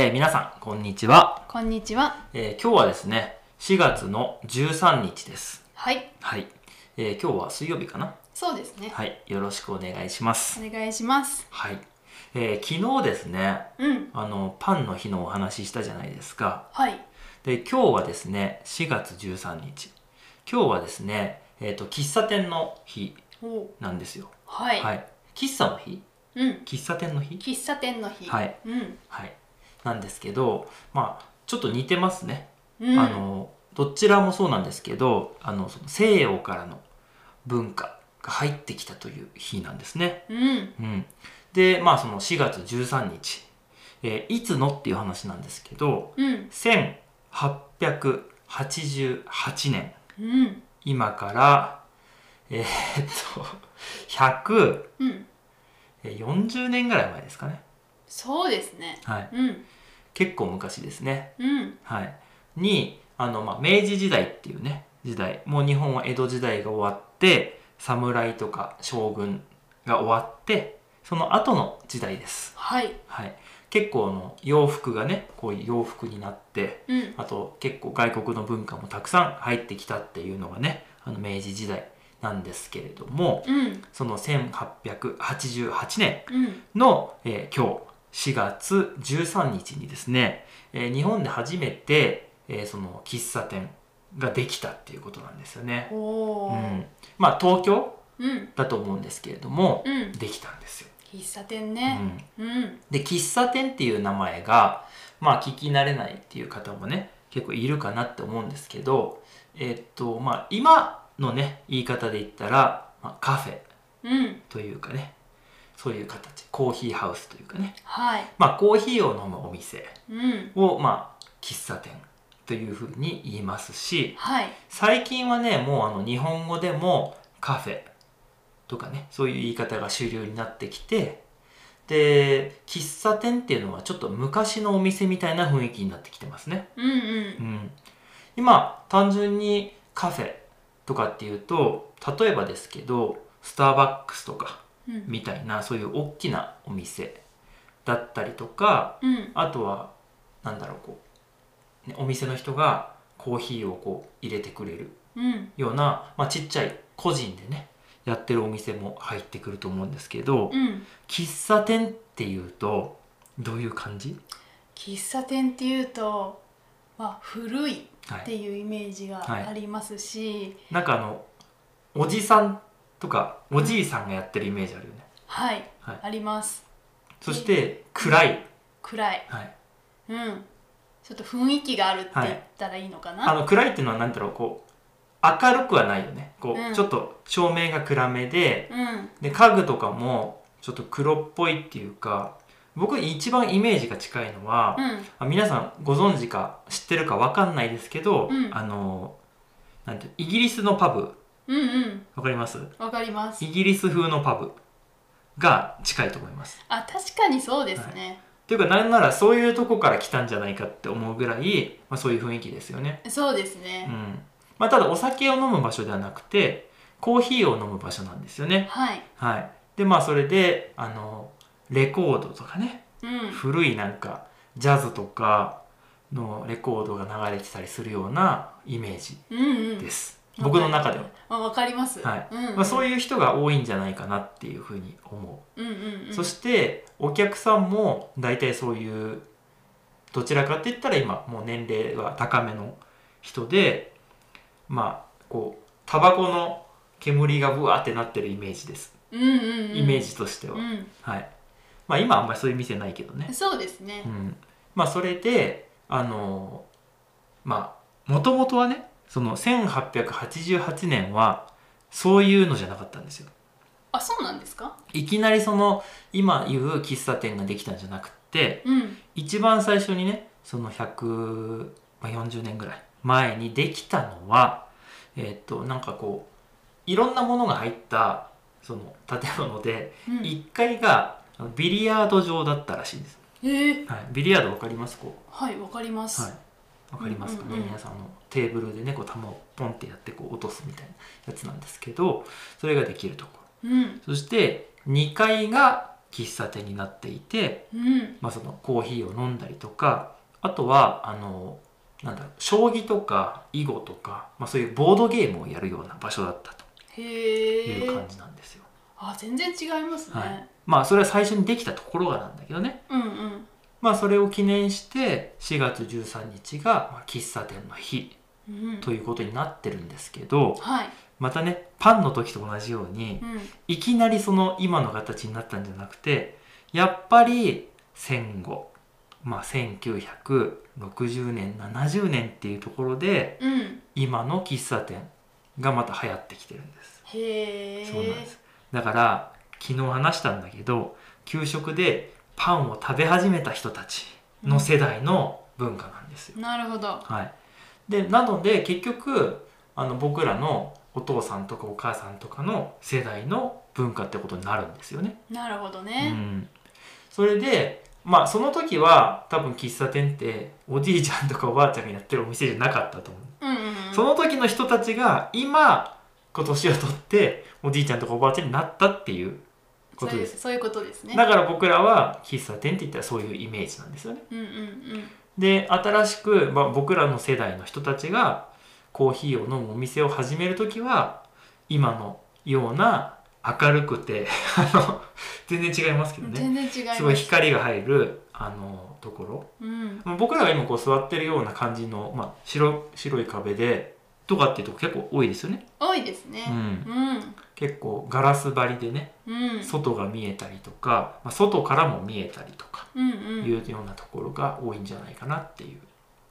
えー皆さん、こんにちは、こんにちは。えー今日はですね、4月の13日です。はい。はい。えー今日は水曜日かな？そうですね。はい。よろしくお願いします。お願いします。はい。えー昨日ですね、うん。あの、パンの日のお話ししたじゃないですか。はい。で、今日はですね、4月13日。今日はですね、えっ、と、喫茶店の日おなんですよ。はい。はい。喫茶の日？うん。喫茶店の日？喫茶店の日。はい。うん。はい。なんですけど、まあ、ちょっと似てますね。うん。あのどちらもそうなんですけどあのその西洋からの文化が入ってきたという日なんですね。うん。うん、でまあその4月13日、えーいつのっていう話なんですけどうん。1888年うん。今からえーっとうん。140年ぐらい前ですかね。そうですね。はい、うん。結構昔ですね。うん。はい、にあの、まあ、明治時代っていうね時代もう日本は江戸時代が終わって侍とか将軍が終わってその後の時代です、はい。はい、結構あの洋服がねこういう洋服になってうん。あと結構外国の文化もたくさん入ってきたっていうのがねあの明治時代なんですけれどもうん。その1888年うん。の、えー今日4月13日にですね、えー日本で初めて、えーその喫茶店ができたっていうことなんですよね。うん、まあ東京うん。だと思うんですけれども、うん。できたんですよ。喫茶店うね。ん、うん。で喫茶店っていう名前がまあ聞き慣れないっていう方もね結構いるかなって思うんですけど、えーっとまあ今のね言い方で言ったら、まあ、カフェうん。というかねそういう形コーヒーハウスというかねはい。まあコーヒーを飲むお店うん。をまあ喫茶店というふうに言いますしはい。最近はねもうあの日本語でもカフェとかねそういう言い方が主流になってきてで喫茶店っていうのはちょっと昔のお店みたいな雰囲気になってきてますね。うん。うんう。ん、今単純にカフェとかっていうと例えばですけどスターバックスとかうん。みたいなそういう大きなお店だったりとかうん。あとはなんだろうこう、ね、お店の人がコーヒーをこう入れてくれるうん。ような、まあ、ちっちゃい個人でねやってるお店も入ってくると思うんですけど、うん。喫茶店っていうとどういう感じ、喫茶店っていうと、まあ、古いはい、っていうイメージがはいありますし、なんかあのおじさんとかおじいさんがやってるイメージあるよね、はい、はい。あります。そして暗い、暗い。はい、うん。ちょっと雰囲気があるって言ったらいいのかな、あの暗いっていうのは何だろうこう明るくはないよね。こう、うん。ちょっと照明が暗めでうん。で家具とかもちょっと黒っぽいっていうか僕一番イメージが近いのは、うん。あ皆さんご存知か知ってるかわかんないですけど、うん。あのなんてイギリスのパブうんうん。わかります？わかります。イギリス風のパブが近いと思います。あ確かにそうですね、とい。うかなんならそういうとこから来たんじゃないかって思うぐらい、まあ、そういう雰囲気ですよね。そうですうね、ん。まあ、ただお酒を飲む場所ではなくてコーヒーを飲む場所なんですよね。はい。はい、でまあそれであのレコードとかね。うん。古いなんかジャズとかのレコードが流れてたりするようなイメージうんうん。です、僕の中では、あわかります。はい。まあ、そういう人が多いんじゃないかなっていうふうに思う、うんうんうん。そしてお客さんも大体そういうどちらかって言ったら今もう年齢は高めの人でまあこうタバコの煙がブワーってなってるイメージです。うんうんうん。イメージとしては、うん。はい。まあ今あんまりそういう店ないけどね。そうですね。うん、まあそれであのまあもともとはねその1888年はそういうのじゃなかったんですよ。あそうなんですか？いきなりその今言う喫茶店ができたんじゃなくってうん。一番最初にねその140年ぐらい前にできたのはえっ、となんかこういろんなものが入ったその建物でうん。1階がビリヤード場だったらしいんです、えー、はい、ビリヤードわかります？こう。はいわかります、はい、わかりますかね、皆さんあのテーブルでねこう球をポンってやってこう落とすみたいなやつなんですけどそれができるとこ。ろうん。そして2階が喫茶店になっていて、うん。まあ、そのコーヒーを飲んだりとかあとはあのなんだろう将棋とか囲碁とか、まあ、そういうボードゲームをやるような場所だったと。いう感じなんですよ。あ全然違いますね、はい。まあそれは最初にできたところがなんだけどね。うんうんまあそれを記念して4月13日がまあ喫茶店の日うん。ということになってるんですけどはい。またねパンの時と同じようにうん。いきなりその今の形になったんじゃなくてやっぱり戦後まあ1960年70年っていうところでうん。今の喫茶店がまた流行ってきてるんです。そうなんです。だから昨日話したんだけど給食でパンを食べ始めた人たちの世代の文化なんですよ。なるほどはい、でなので結局あの僕らのお父さんとかお母さんとかの世代の文化ってことになるんですよね。なるほどうね、ん、それでまあその時は多分喫茶店っておじいちゃんとかおばあちゃんがやってるお店じゃなかったと思う。うん、うんうんその時の人たちが今年を取っておじいちゃんとかおばあちゃんになったっていうことです。そういうことですね。だから僕らは喫茶店って言ったらそういうイメージなんですよね。うんうんうん。で新しく、まあ、僕らの世代の人たちがコーヒーを飲むお店を始める時は今のような明るくて あの全然違いますけどね。全然違います。すごい光が入るあのところ。うん。まあ僕らが今こう座ってるような感じの、まあ、白白い壁でとかっていうとこ結構多いですよね、多いですね。うん、うん。結構ガラス張りでねうん。外が見えたりとか、まあ、外からも見えたりとかうんうん。いうようなところが多いんじゃないかなっていう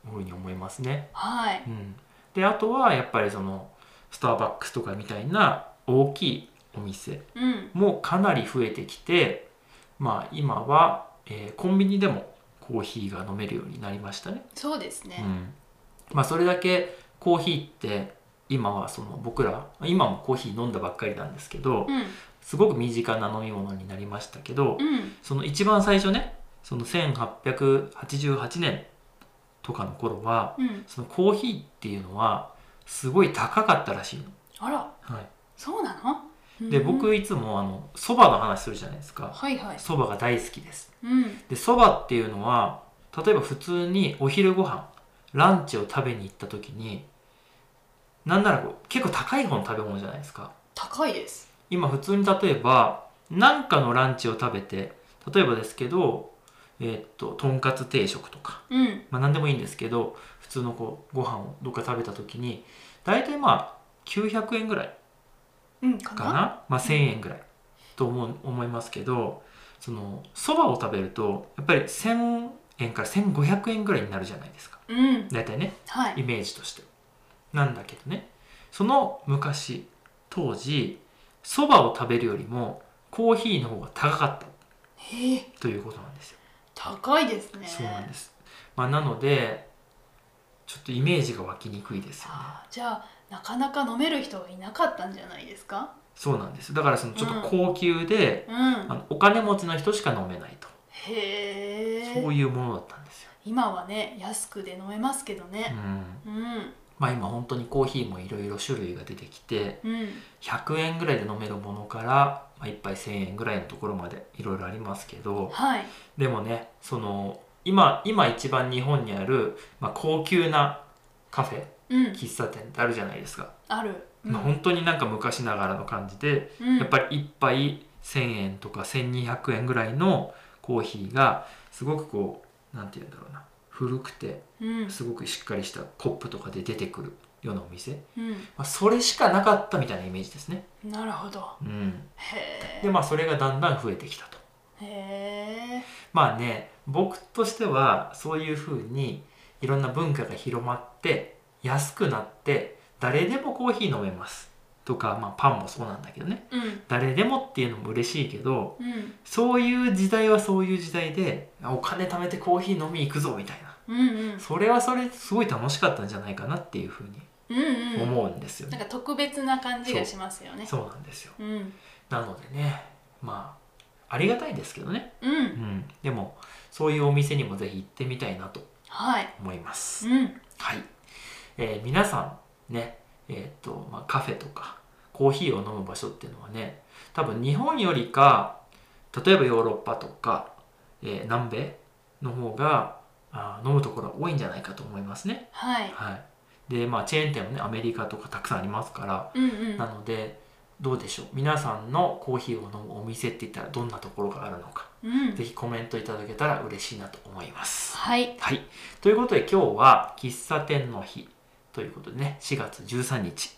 ふうに思いますね。はい。うん、であとはやっぱりそのスターバックスとかみたいな大きいお店うん。もかなり増えてきてまあ今は、えーコンビニでもコーヒーが飲めるようになりましたね。そうですね。うん、まあそれだけコーヒーって今はその僕ら今もコーヒー飲んだばっかりなんですけどうん。すごく身近な飲み物になりましたけどうん。その一番最初ねその1888年とかの頃はうん。そのコーヒーっていうのはすごい高かったらしいの。あら。はそうなの？い、でうん。僕いつもあのそばの話するじゃないですか。はいはい。そばが大好きです。うん。でそばっていうのは例えば普通にお昼ご飯ランチを食べに行った時になんならこう結構高い方の食べ物じゃないですか。高いです。今普通に例えば何かのランチを食べて例えばですけどえーっととんかつ定食とか、うん。まあ、何でもいいんですけど普通のこうご飯をどっか食べた時に大体まあ900円ぐらいうんかな？かな、まあ、1,000円ぐらいと思う思いますけどそのそばを食べるとやっぱり1,000円から1,500円ぐらいになるじゃないですか。うん。大体ね。はい。イメージとして。なんだけどね。その昔当時そばを食べるよりもコーヒーの方が高かった。へえ。ということなんですよ、高いですね。そうなんです、まあ、なのでちょっとイメージが湧きにくいですよね。じゃあなかなか飲める人がいなかったんじゃないですか？そうなんです。だからそのちょっと高級で、うん。あのお金持ちの人しか飲めないとへえそういうものだったんですよ、今はね安くで飲めますけどうねん。うん。まあ、今本当にコーヒーもいろいろ種類が出てきてうん。100円ぐらいで飲めるものから、まあ、1杯1000円ぐらいのところまでいろいろありますけどはい。でもねその今今一番日本にある、まあ、高級なカフェうん。喫茶店ってあるじゃないですか、ある。うん。まあ、本当になんか昔ながらの感じで、うん。やっぱり1杯1000円とか1200円ぐらいのコーヒーがすごくこうなんて言うんだろうな。古くてうん。すごくしっかりしたコップとかで出てくるようなお店、うん。まあ、それしかなかったみたいなイメージですね、なるほど。うん、へでまあそれがだんだん増えてきたと。えへえ。まあね僕としてはそういうふうにいろんな文化が広まって安くなって誰でもコーヒー飲めますとか、まあ、パンもそうなんだけどね。うん。誰でもっていうのも嬉しいけどうん。そういう時代はそういう時代でお金貯めてコーヒー飲み行くぞみたいな。うんうん。それはそれすごい楽しかったんじゃないかなっていうふうにうんうん。思うんですよね、なんか特別な感じがしますよね。そう。なんですよ。うん。なのでねまあありがたいですけどね、ううんん、でもそういうお店にもぜひ行ってみたいなとはい。思います、うん。はい、えー皆さんねえっ、と、まあ、カフェとかコーヒーを飲む場所っていうのはね多分日本よりか例えばヨーロッパとか、えー南米の方があー飲むところが多いんじゃないかと思いますね。はい。はい、でまあチェーン店もねアメリカとかたくさんありますから、うんうん。なのでどうでしょう。皆さんのコーヒーを飲むお店って言ったらどんなところがあるのか、うん。ぜひコメントいただけたら嬉しいなと思います。はい。はい。ということで今日は喫茶店の日ということでね、4月13日、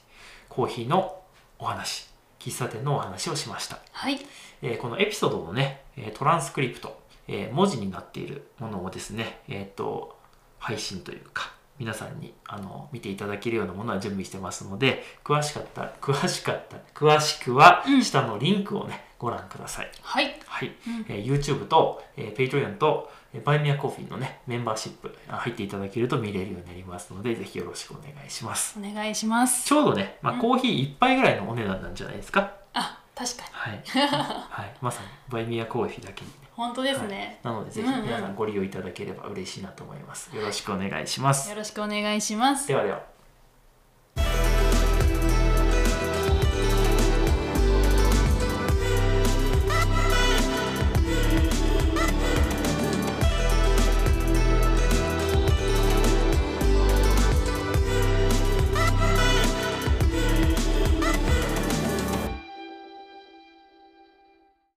コーヒーのお話、喫茶店のお話をしました。はいえーこのエピソードのね、えートランスクリプト、えー文字になっているものをですね、えっ、と、配信というか、皆さんにあの見ていただけるようなものは準備してますので、詳しかった、詳しかった、詳しくはうん下のリンクをね、ご覧ください。はいはい。うんえー YouTube と、えー、Patreon と、えー、バイミアコーヒーのね、メンバーシップあ入っていただけると見れるようになりますので、ぜひよろしくお願いします。お願いしますちょうどね、まあ、うんコーヒー一杯ぐらいのお値段なんじゃないですか？あ確かにはい。はい。まさに、バイミアコーヒーだけにね。本当ですね、なので、ぜひうんうん皆さんご利用いただければ嬉しいなと思います。よろしくお願いします。よろしくお願いしますではでは。